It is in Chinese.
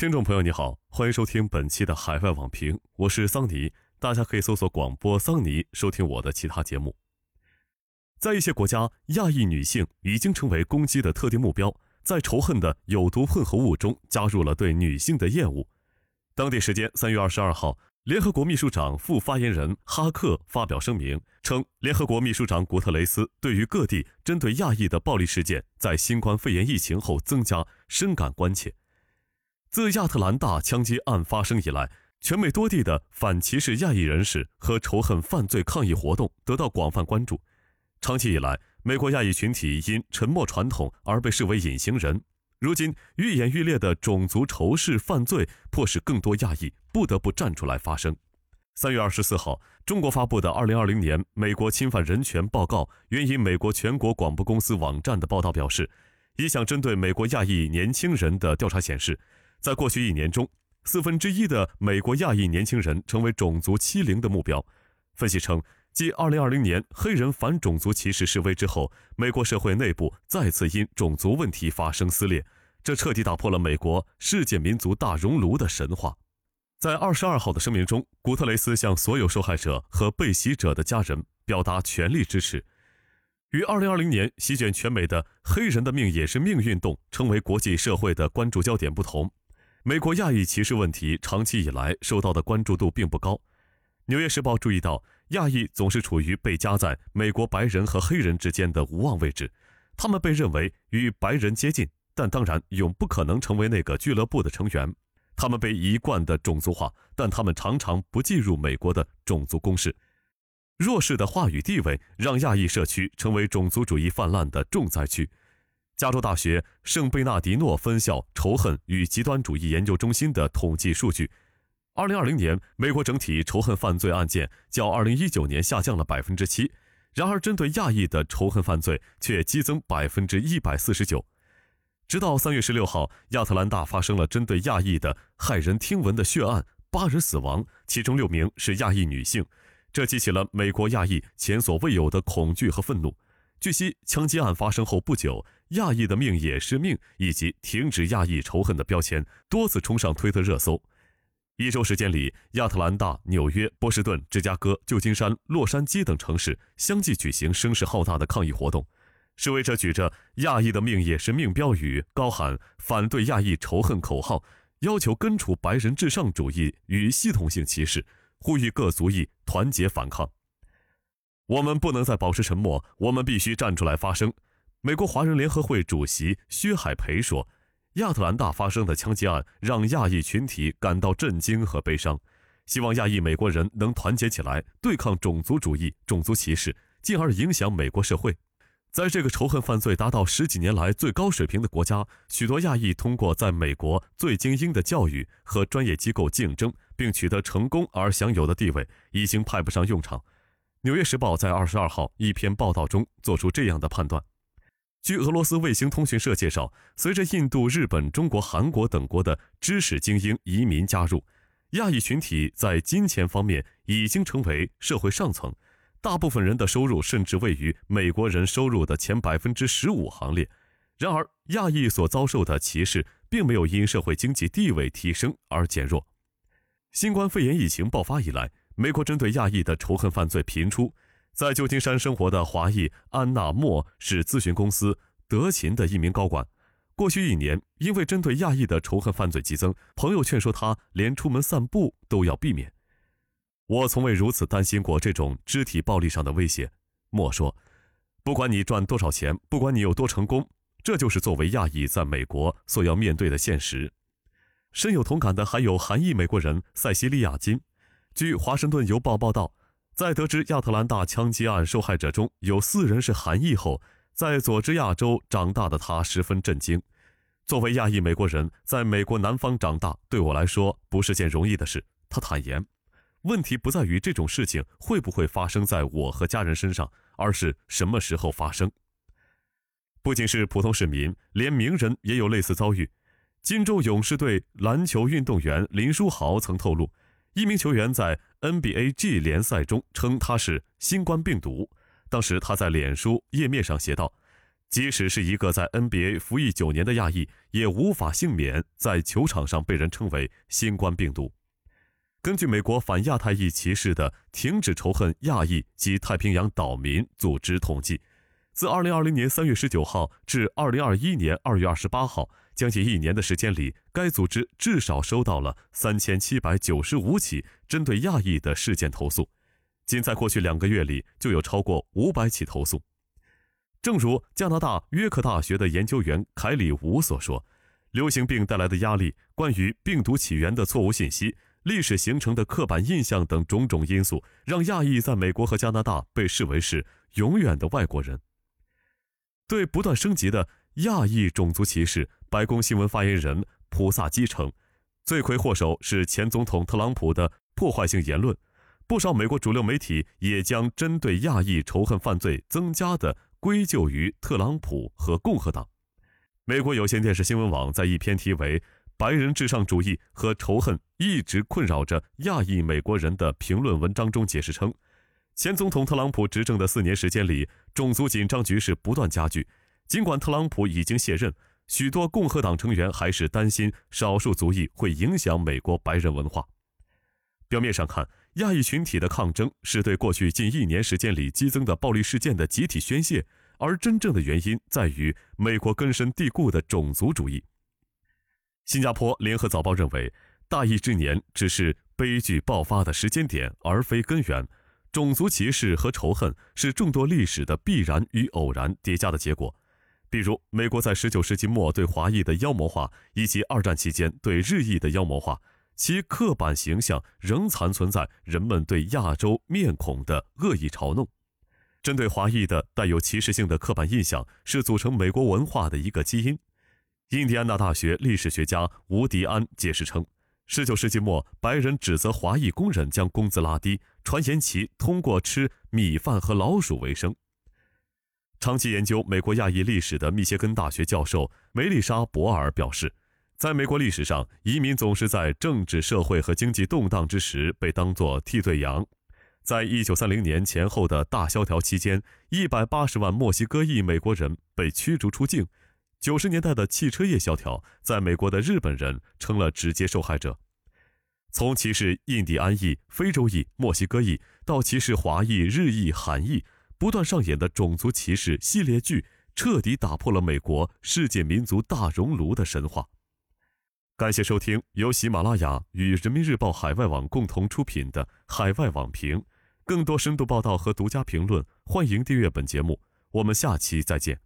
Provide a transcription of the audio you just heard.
听众朋友，你好，欢迎收听本期的海外网评，我是桑尼。大家可以搜索广播桑尼收听我的其他节目。在一些国家，亚裔女性已经成为攻击的特定目标，在仇恨的有毒混合物中加入了对女性的厌恶。当地时间三月二十二号，联合国秘书长副发言人哈克发表声明称，联合国秘书长古特雷斯对于各地针对亚裔的暴力事件在新冠肺炎疫情后增加深感关切。自亚特兰大枪击案发生以来，全美多地的反歧视亚裔人士和仇恨犯罪抗议活动得到广泛关注。长期以来，美国亚裔群体因沉默传统而被视为隐形人。如今，愈演愈烈的种族仇视犯罪迫使更多亚裔不得不站出来发声。三月二十四号，中国发布的二零二零年美国侵犯人权报告援引美国全国广播公司网站的报道表示，一项针对美国亚裔年轻人的调查显示。在过去一年中，四分之一的美国亚裔年轻人成为种族欺凌的目标。分析称，继2020年黑人反种族歧视示威之后，美国社会内部再次因种族问题发生撕裂，这彻底打破了美国世界民族大熔炉的神话。在22号的声明中，古特雷斯向所有受害者和被袭者的家人表达全力支持。与2020年席卷全美的“黑人的命也是命”运动成为国际社会的关注焦点不同。美国亚裔歧视问题长期以来受到的关注度并不高。《纽约时报》注意到，亚裔总是处于被夹在美国白人和黑人之间的无望位置。他们被认为与白人接近，但当然永不可能成为那个俱乐部的成员。他们被一贯的种族化，但他们常常不进入美国的种族公式。弱势的话语地位让亚裔社区成为种族主义泛滥的重灾区。加州大学圣贝纳迪诺分校仇恨与极端主义研究中心的统计数据：2020年，美国整体仇恨犯罪案件较2019年下降了7%，然而针对亚裔的仇恨犯罪却激增149%。直到3月16号，亚特兰大发生了针对亚裔的骇人听闻的血案，八人死亡，其中六名是亚裔女性，这激起了美国亚裔前所未有的恐惧和愤怒。据悉，枪击案发生后不久，“亚裔的命也是命”以及“停止亚裔仇恨”的标签多次冲上推特热搜。一周时间里，亚特兰大、纽约、波士顿、芝加哥、旧金山、洛杉矶等城市相继举行声势浩大的抗议活动，示威者举着“亚裔的命也是命”标语，高喊反对亚裔仇恨口号，要求根除白人至上主义与系统性歧视，呼吁各族裔团结反抗。我们不能再保持沉默，我们必须站出来发声。美国华人联合会主席薛海培说：“亚特兰大发生的枪击案让亚裔群体感到震惊和悲伤，希望亚裔美国人能团结起来，对抗种族主义、种族歧视，进而影响美国社会。”在这个仇恨犯罪达到十几年来最高水平的国家，许多亚裔通过在美国最精英的教育和专业机构竞争并取得成功而享有的地位，已经派不上用场。《纽约时报》在二十二号一篇报道中做出这样的判断：，据俄罗斯卫星通讯社介绍，随着印度、日本、中国、韩国等国的知识精英移民加入，亚裔群体在金钱方面已经成为社会上层，大部分人的收入甚至位于美国人收入的前百分之十五行列。然而，亚裔所遭受的歧视并没有因社会经济地位提升而减弱。新冠肺炎疫情爆发以来。美国针对亚裔的仇恨犯罪频出，在旧金山生活的华裔安娜莫是咨询公司德勤的一名高管。过去一年，因为针对亚裔的仇恨犯罪激增，朋友劝说他连出门散步都要避免。我从未如此担心过这种肢体暴力上的威胁，莫说。不管你赚多少钱，不管你有多成功，这就是作为亚裔在美国所要面对的现实。深有同感的还有韩裔美国人塞西利亚金。据《华盛顿邮报》报道，在得知亚特兰大枪击案受害者中有四人是韩裔后，在佐治亚州长大的他十分震惊。作为亚裔美国人，在美国南方长大对我来说不是件容易的事。他坦言，问题不在于这种事情会不会发生在我和家人身上，而是什么时候发生。不仅是普通市民，连名人也有类似遭遇。金州勇士队篮球运动员林书豪曾透露。一名球员在 NBA G 联赛中称他是新冠病毒。当时他在脸书页面上写道：“即使是一个在 NBA 服役九年的亚裔，也无法幸免在球场上被人称为“新冠病毒”。根据美国反亚太裔歧视的“停止仇恨亚裔及太平洋岛民”组织统计，自2020年3月19号至2021年2月28号，将近一年的时间里，该组织至少收到了3795起针对亚裔的事件投诉。仅在过去两个月里，就有超过500起投诉。正如加拿大约克大学的研究员凯里吴所说，流行病带来的压力、关于病毒起源的错误信息、历史形成的刻板印象等种种因素，让亚裔在美国和加拿大被视为是永远的外国人。对不断升级的亚裔种族歧视，白宫新闻发言人普萨基称，罪魁祸首是前总统特朗普的破坏性言论。不少美国主流媒体也将针对亚裔仇恨犯罪增加的。归咎于特朗普和共和党。美国有线电视新闻网在一篇题为“白人至上主义和仇恨一直困扰着亚裔美国人”的评论文章中解释称，前总统特朗普执政的四年时间里，种族紧张局势不断加剧。尽管特朗普已经卸任，许多共和党成员还是担心少数族裔会影响美国白人文化。表面上看，亚裔群体的抗争是对过去近一年时间里激增的暴力事件的集体宣泄，而真正的原因在于美国根深蒂固的种族主义。新加坡联合早报认为，大疫之年只是悲剧爆发的时间点，而非根源。种族歧视和仇恨是众多历史的必然与偶然叠加的结果，比如美国在19世纪末对华裔的妖魔化，以及二战期间对日裔的妖魔化。其刻板形象仍残存在人们对亚洲面孔的恶意嘲弄，针对华裔的带有歧视性的刻板印象是组成美国文化的一个基因。印第安纳大学历史学家吴迪安解释称，19世纪末，白人指责华裔工人将工资拉低，传言其通过吃米饭和老鼠为生。长期研究美国亚裔历史的密歇根大学教授梅丽莎·博尔表示。在美国历史上，移民总是在政治、社会和经济动荡之时被当作替罪羊。在一九三零年前后的大萧条期间，一百八十万墨西哥裔美国人被驱逐出境。九十年代的汽车业萧条，在美国的日本人成了直接受害者。从歧视印第安裔、非洲裔、墨西哥裔，到歧视华裔、日裔、韩裔，不断上演的种族歧视系列剧，彻底打破了美国世界民族大熔炉的神话。感谢收听由喜马拉雅与人民日报海外网共同出品的《海外网评》，更多深度报道和独家评论，欢迎订阅本节目。我们下期再见。